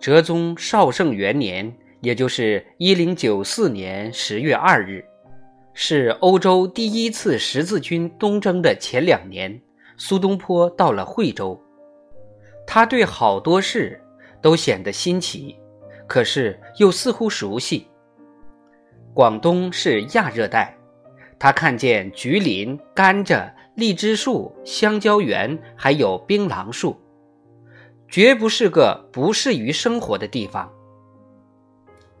哲宗绍圣元年，也就是一零九四年十月二日，是欧洲第一次十字军东征的前两年。苏东坡到了惠州，他对好多事都显得新奇，可是又似乎熟悉。广东是亚热带，他看见橘林、甘蔗、荔枝树、香蕉园，还有槟榔树。绝不是个不适于生活的地方。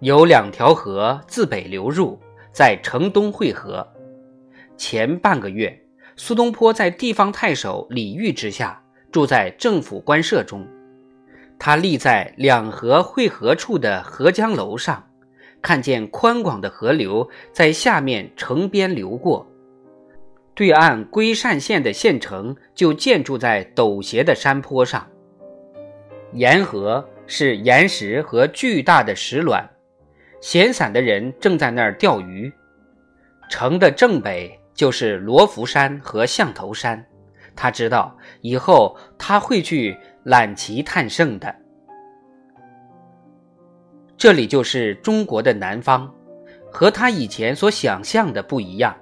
有两条河自北流入，在城东汇合。前半个月，苏东坡在地方太守李煜之下，住在政府官舍中。他立在两河汇合处的河江楼上，看见宽广的河流在下面城边流过。对岸归善县的县城就建筑在陡斜的山坡上。沿河是岩石和巨大的石卵，闲散的人正在那儿钓鱼。城的正北就是罗浮山和象头山，他知道以后他会去揽奇探胜的。这里就是中国的南方，和他以前所想象的不一样，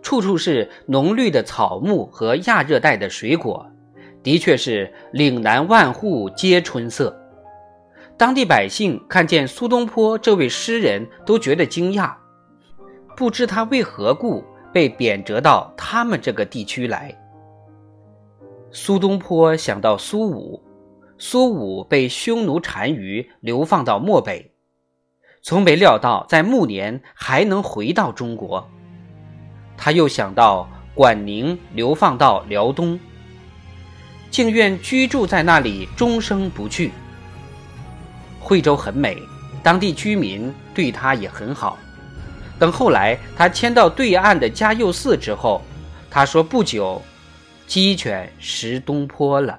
处处是浓绿的草木和亚热带的水果。的确是岭南万户皆春色，当地百姓看见苏东坡这位诗人，都觉得惊讶，不知他为何故被贬谪到他们这个地区来。苏东坡想到苏武，苏武被匈奴单于流放到漠北，从没料到在暮年还能回到中国。他又想到管宁流放到辽东。竟愿居住在那里，终生不去。惠州很美，当地居民对他也很好。等后来他迁到对岸的嘉佑寺之后，他说不久，鸡犬食东坡了。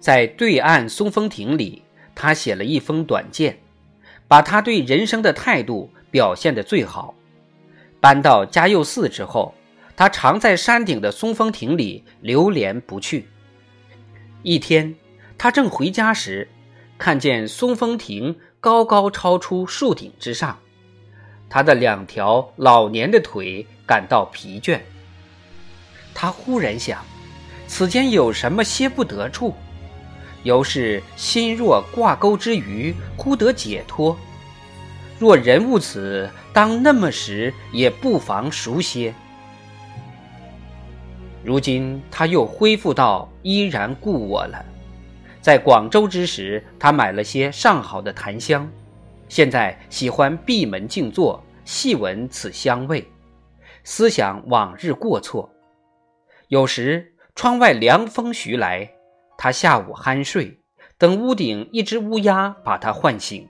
在对岸松风亭里，他写了一封短件，把他对人生的态度表现得最好。搬到嘉佑寺之后。他常在山顶的松风亭里流连不去。一天，他正回家时，看见松风亭高高超出树顶之上，他的两条老年的腿感到疲倦。他忽然想，此间有什么歇不得处？犹是心若挂钩之鱼，忽得解脱。若人物此，当那么时，也不妨熟些。如今他又恢复到依然故我了。在广州之时，他买了些上好的檀香，现在喜欢闭门静坐，细闻此香味，思想往日过错。有时窗外凉风徐来，他下午酣睡，等屋顶一只乌鸦把他唤醒，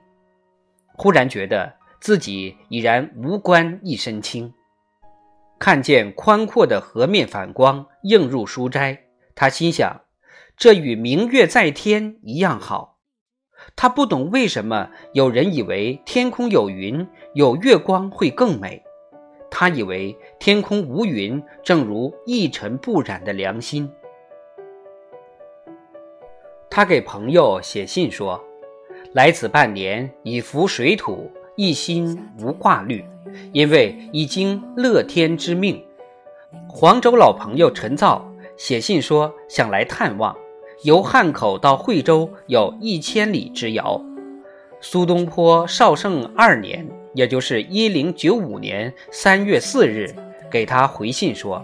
忽然觉得自己已然无关一身轻。看见宽阔的河面反光映入书斋，他心想，这与明月在天一样好。他不懂为什么有人以为天空有云有月光会更美，他以为天空无云，正如一尘不染的良心。他给朋友写信说：“来此半年，已服水土，一心无挂虑。”因为已经乐天之命，黄州老朋友陈造写信说想来探望，由汉口到惠州有一千里之遥。苏东坡绍圣二年，也就是一零九五年三月四日，给他回信说：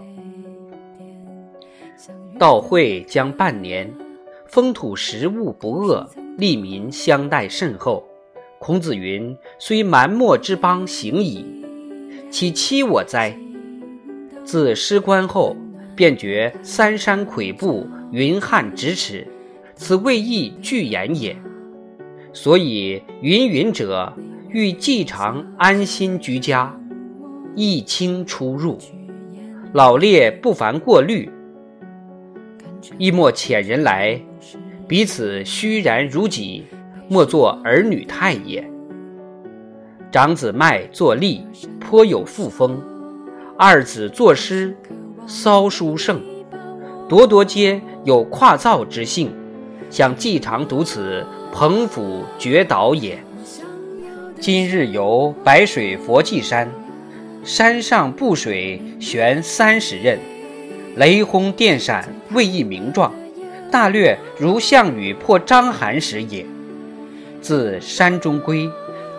到会将半年，风土食物不恶，利民相待甚厚。孔子云：“虽蛮貊之邦行矣，其欺我哉？”自失官后，便觉三山跬步，云汉咫尺，此未易具言也。所以云云者，欲既长安心居家，易清出入，老烈不烦过虑，亦莫遣人来，彼此虚然如己。莫作儿女态也。长子迈作吏，颇有富风；二子作诗，骚书盛，咄咄皆有跨造之性。想寄长独此，彭府绝岛也。今日游白水佛髻山，山上布水悬三十仞，雷轰电闪未一名状，大略如项羽破章邯时也。自山中归，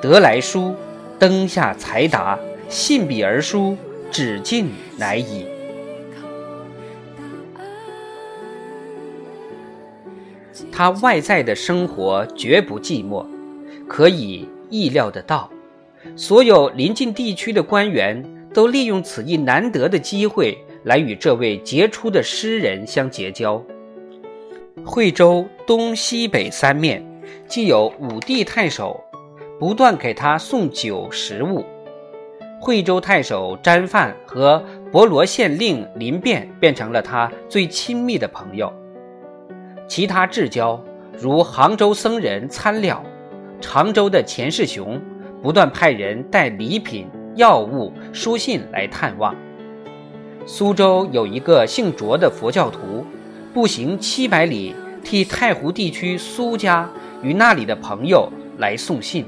得来书，灯下才达，信笔而书，只尽乃已。他外在的生活绝不寂寞，可以。意料得到，所有临近地区的官员都利用此一难得的机会来与这位杰出的诗人相结交。惠州东西北三面，既有武帝太守，不断给他送酒食物。惠州太守詹范和博罗县令林变变成了他最亲密的朋友。其他至交如杭州僧人参了。常州的钱世雄不断派人带礼品、药物、书信来探望。苏州有一个姓卓的佛教徒，步行七百里，替太湖地区苏家与那里的朋友来送信。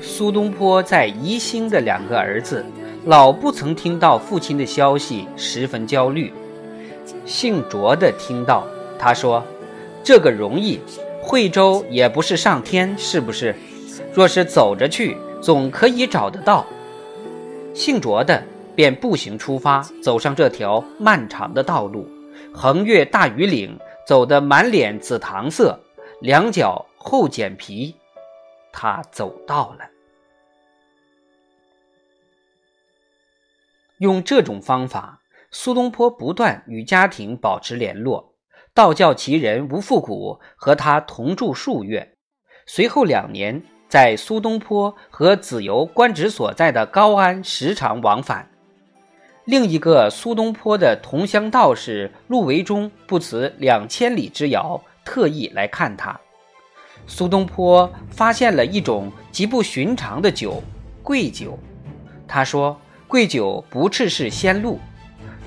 苏东坡在宜兴的两个儿子，老不曾听到父亲的消息，十分焦虑。姓卓的听到，他说：“这个容易。”惠州也不是上天，是不是？若是走着去，总可以找得到。姓卓的便步行出发，走上这条漫长的道路，横越大庾岭，走得满脸紫糖色，两脚后剪皮。他走到了。用这种方法，苏东坡不断与家庭保持联络。道教奇人吴复古和他同住数月，随后两年在苏东坡和子由官职所在的高安时常往返。另一个苏东坡的同乡道士陆维忠不辞两千里之遥，特意来看他。苏东坡发现了一种极不寻常的酒——桂酒。他说：“桂酒不啻是仙露。”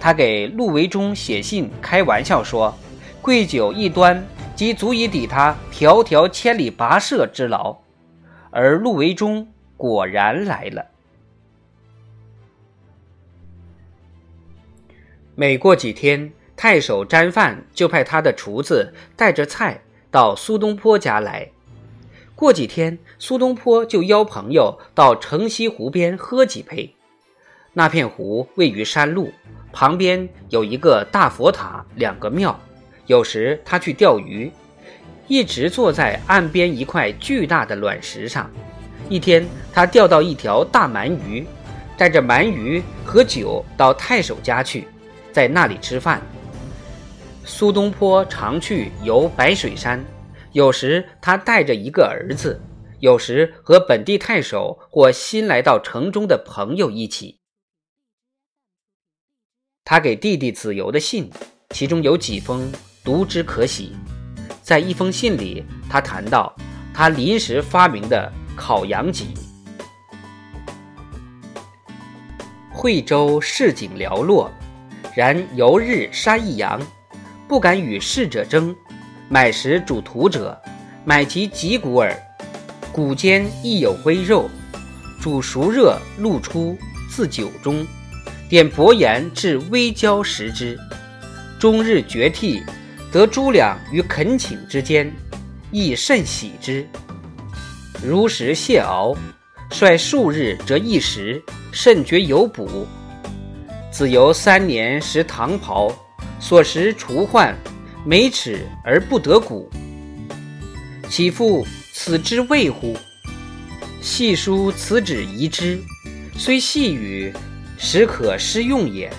他给陆维忠写信，开玩笑说。桂酒一端，即足以抵他迢迢千里跋涉之劳，而陆维忠果然来了。每过几天，太守詹范就派他的厨子带着菜到苏东坡家来。过几天，苏东坡就邀朋友到城西湖边喝几杯。那片湖位于山路，旁边有一个大佛塔，两个庙。有时他去钓鱼，一直坐在岸边一块巨大的卵石上。一天，他钓到一条大鳗鱼，带着鳗鱼和酒到太守家去，在那里吃饭。苏东坡常去游白水山，有时他带着一个儿子，有时和本地太守或新来到城中的朋友一起。他给弟弟子由的信，其中有几封。读之可喜，在一封信里，他谈到他临时发明的烤羊脊。惠州市井寥落，然游日杀一羊，不敢与逝者争。买食主徒者，买其脊骨耳，骨间亦有微肉，煮熟热，露出，自酒中，点薄盐至微焦食之，终日绝涕。得诸两于恳请之间，亦甚喜之。如食蟹螯，率数日则一食，甚觉有补。子由三年食唐袍，所食除患，每齿而不得骨。岂复此之谓乎？细书此旨遗之，虽细语，实可施用也。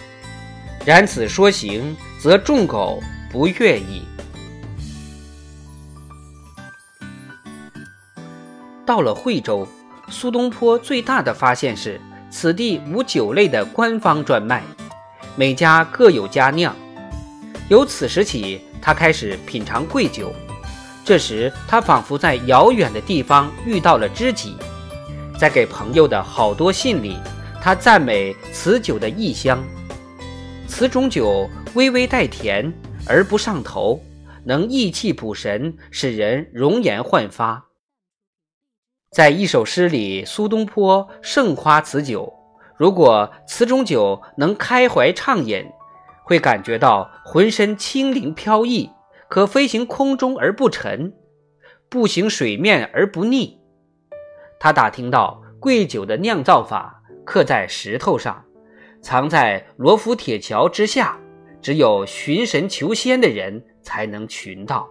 然此说行，则众狗。不悦矣。到了惠州，苏东坡最大的发现是，此地无酒类的官方专卖，每家各有佳酿。由此时起，他开始品尝贵酒。这时，他仿佛在遥远的地方遇到了知己。在给朋友的好多信里，他赞美此酒的异香。此种酒微微带甜。而不上头，能益气补神，使人容颜焕发。在一首诗里，苏东坡盛夸此酒。如果此种酒能开怀畅饮，会感觉到浑身轻灵飘逸，可飞行空中而不沉，步行水面而不腻。他打听到贵酒的酿造法，刻在石头上，藏在罗浮铁桥之下，只有寻神求仙的人才能寻到。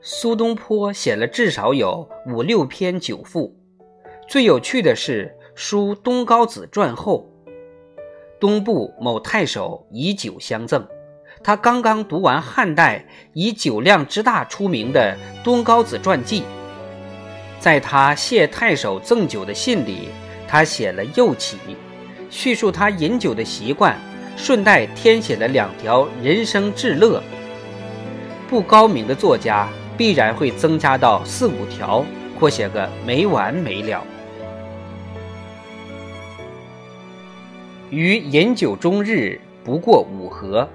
苏东坡写了至少有五六篇酒赋，最有趣的是书东高子传后，东部某太守以酒相赠，他刚刚读完汉代以酒量之大出名的东高子传记，在他谢太守赠酒的信里，他写了又起，叙述他饮酒的习惯，顺带添写了两条人生至乐。不高明的作家。必然会增加到四五条，或写个没完没了。于饮酒终日，不过五合。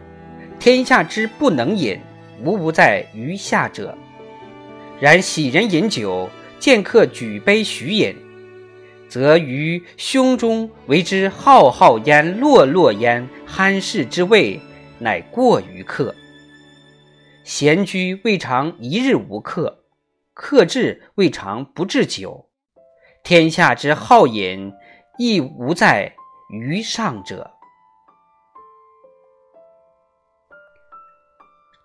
天下之不能饮，无不在于下者。然喜人饮酒，见客举杯许饮，则于胸中为之浩浩焉，落落焉，酣适之味，乃过于客。闲居未尝一日无客，客至未尝不置酒。天下之好饮，亦无在于上者。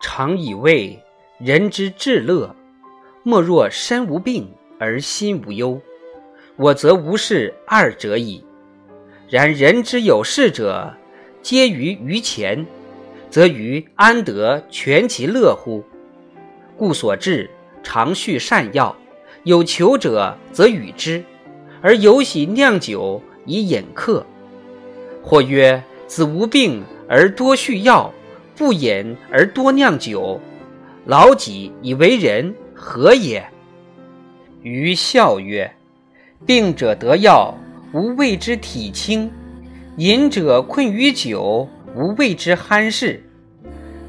常以为人之至乐，莫若身无病而心无忧。我则无事二者矣。然人之有事者，皆于于前。则于安得全其乐乎？故所至常续善药，有求者则与之，而有喜酿酒以饮客。或曰：子无病而多续药，不饮而多酿酒，老己以为人，何也？余笑曰：病者得药，无谓之体轻；饮者困于酒。无谓之酣适，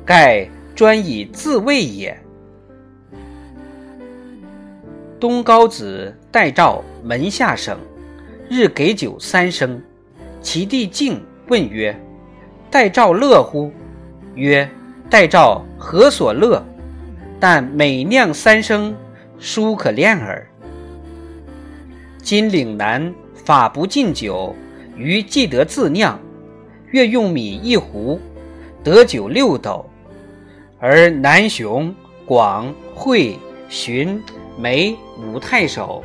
盖专以自慰也。东高子代诏门下省，日给酒三升。其弟敬问曰：“待诏乐乎？”曰：“待诏何所乐？但每酿三升，殊可恋耳。”今岭南法不禁酒，余既得自酿。月用米一壶，得酒六斗；而南雄、广、惠、荀、梅五太守，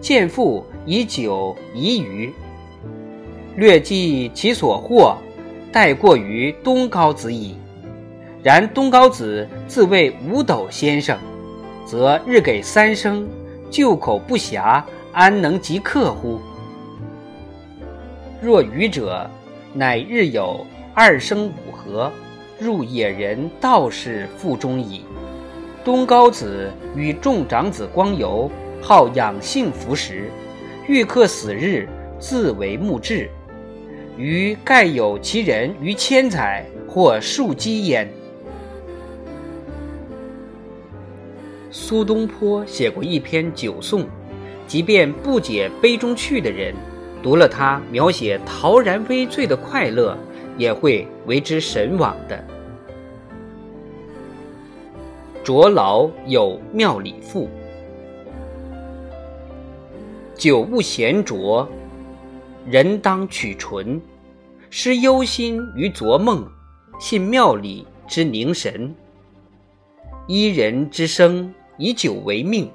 见父以酒宜余。略记其所获，待过于东高子矣。然东高子自谓五斗先生，则日给三升，旧口不暇，安能及客乎？若愚者。乃日有二升五合，入野人道士腹中矣。东高子与众长子光游，好养性服食，欲客死日，自为木质。于盖有其人于千载，或数积焉。苏东坡写过一篇酒颂，即便不解杯中趣的人。读了他描写陶然微醉的快乐，也会为之神往的。卓老有妙理赋：酒不闲酌，人当取纯。失忧心于昨梦，信妙理之凝神。伊人之生，以酒为命，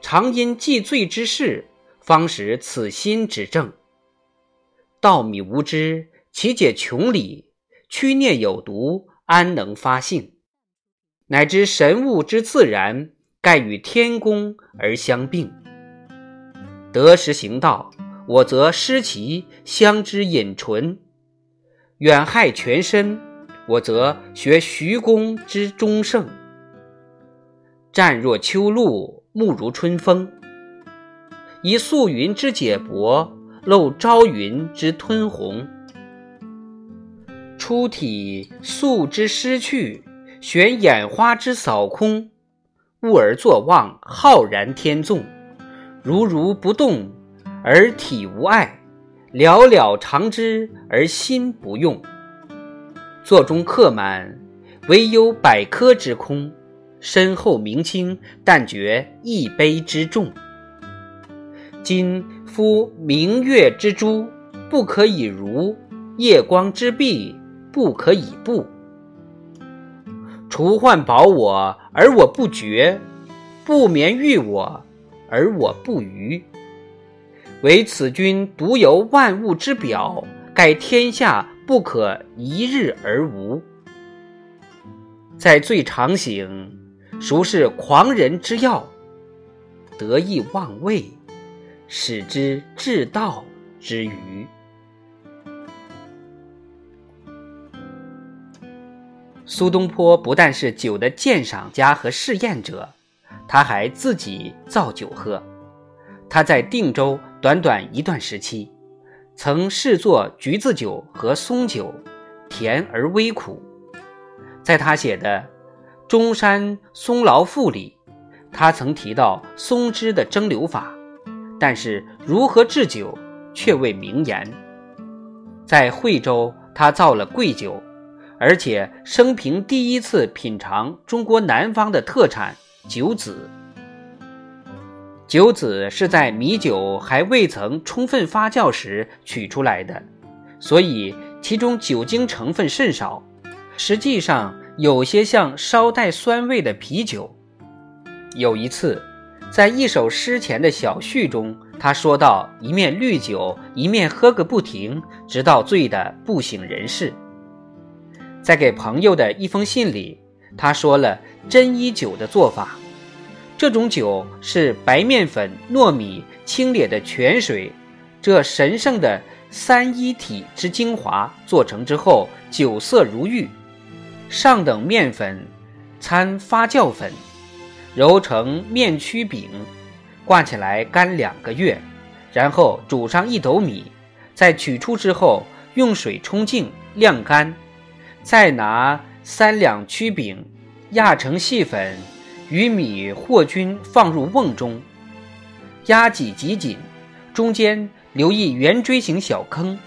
常因既醉之事。方使此心之正。稻米无知，其解穷理；曲念有毒，安能发性？乃知神物之自然，盖与天公而相并。得时行道，我则失其相之隐纯；远害全身，我则学徐公之忠胜。湛若秋露，暮如春风。以素云之解帛，露朝云之吞红。出体素之失去，悬眼花之扫空。物而作望，浩然天纵，如如不动，而体无碍；了了常之，而心不用。座中客满，唯有百科之空。身后明清，但觉一杯之重。今夫明月之珠，不可以如；夜光之璧，不可以布。除患保我，而我不觉；不眠欲我，而我不愚。唯此君独有万物之表，盖天下不可一日而无。在最常醒，孰是狂人之要？得意忘位，使之至道之余。苏东坡不但是酒的鉴赏家和试验者，他还自己造酒喝。他在定州短短一段时期，曾试作橘子酒和松酒，甜而微苦。在他写的《中山松醪赋》里，他曾提到松枝的蒸馏法，但是如何制酒却未明言。在惠州，他造了桂酒。而且生平第一次品尝中国南方的特产酒籽。酒籽是在米酒还未曾充分发酵时取出来的，所以其中酒精成分甚少，实际上有些像稍带酸味的啤酒。有一次，在一首诗前的小序中，他说到：“一面绿酒，一面喝个不停，直到醉得不省人事。”在给朋友的一封信里，他说了真一酒的做法。这种酒是白面粉、糯米、清冽的泉水，这神圣的三一体之精华做成之后，酒色如玉。上等面粉掺发酵粉，揉成面曲饼，挂起来干两个月，然后煮上一斗米，再取出之后用水冲净晾干。再拿三两曲饼压成细粉，与米和均，放入瓮中，压挤极紧，中间留一圆锥形小坑，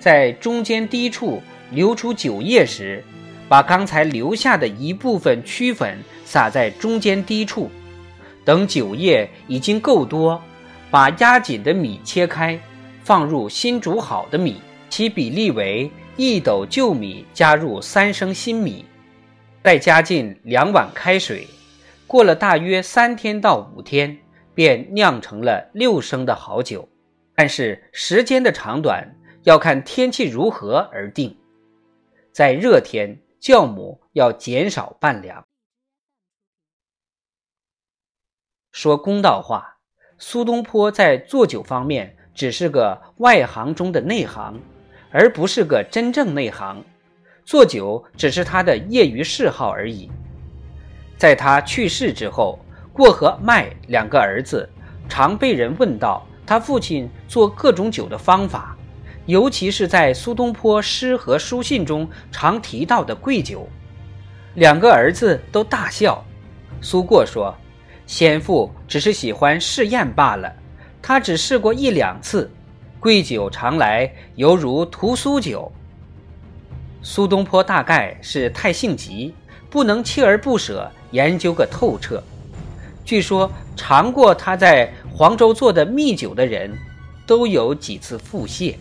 在中间低处流出酒液时，把刚才留下的一部分曲粉撒在中间低处，等酒液已经够多，把压紧的米切开，放入新煮好的米，其比例为。一斗旧米加入三升新米，再加进两碗开水，过了大约三天到五天，便酿成了六升的好酒。但是时间的长短要看天气如何而定，在热天酵母要减少半两。说公道话，苏东坡在做酒方面只是个外行中的内行。而不是个真正内行，做酒只是他的业余嗜好而已。在他去世之后，过和麦两个儿子常被人问到他父亲做各种酒的方法，尤其是在苏东坡诗和书信中常提到的贵酒。两个儿子都大笑。苏过说：“先父只是喜欢试验罢了，他只试过一两次。”贵酒常来，犹如屠苏酒。苏东坡大概是太性急，不能锲而不舍研究个透彻。据说尝过他在黄州做的蜜酒的人，都有几次腹泻。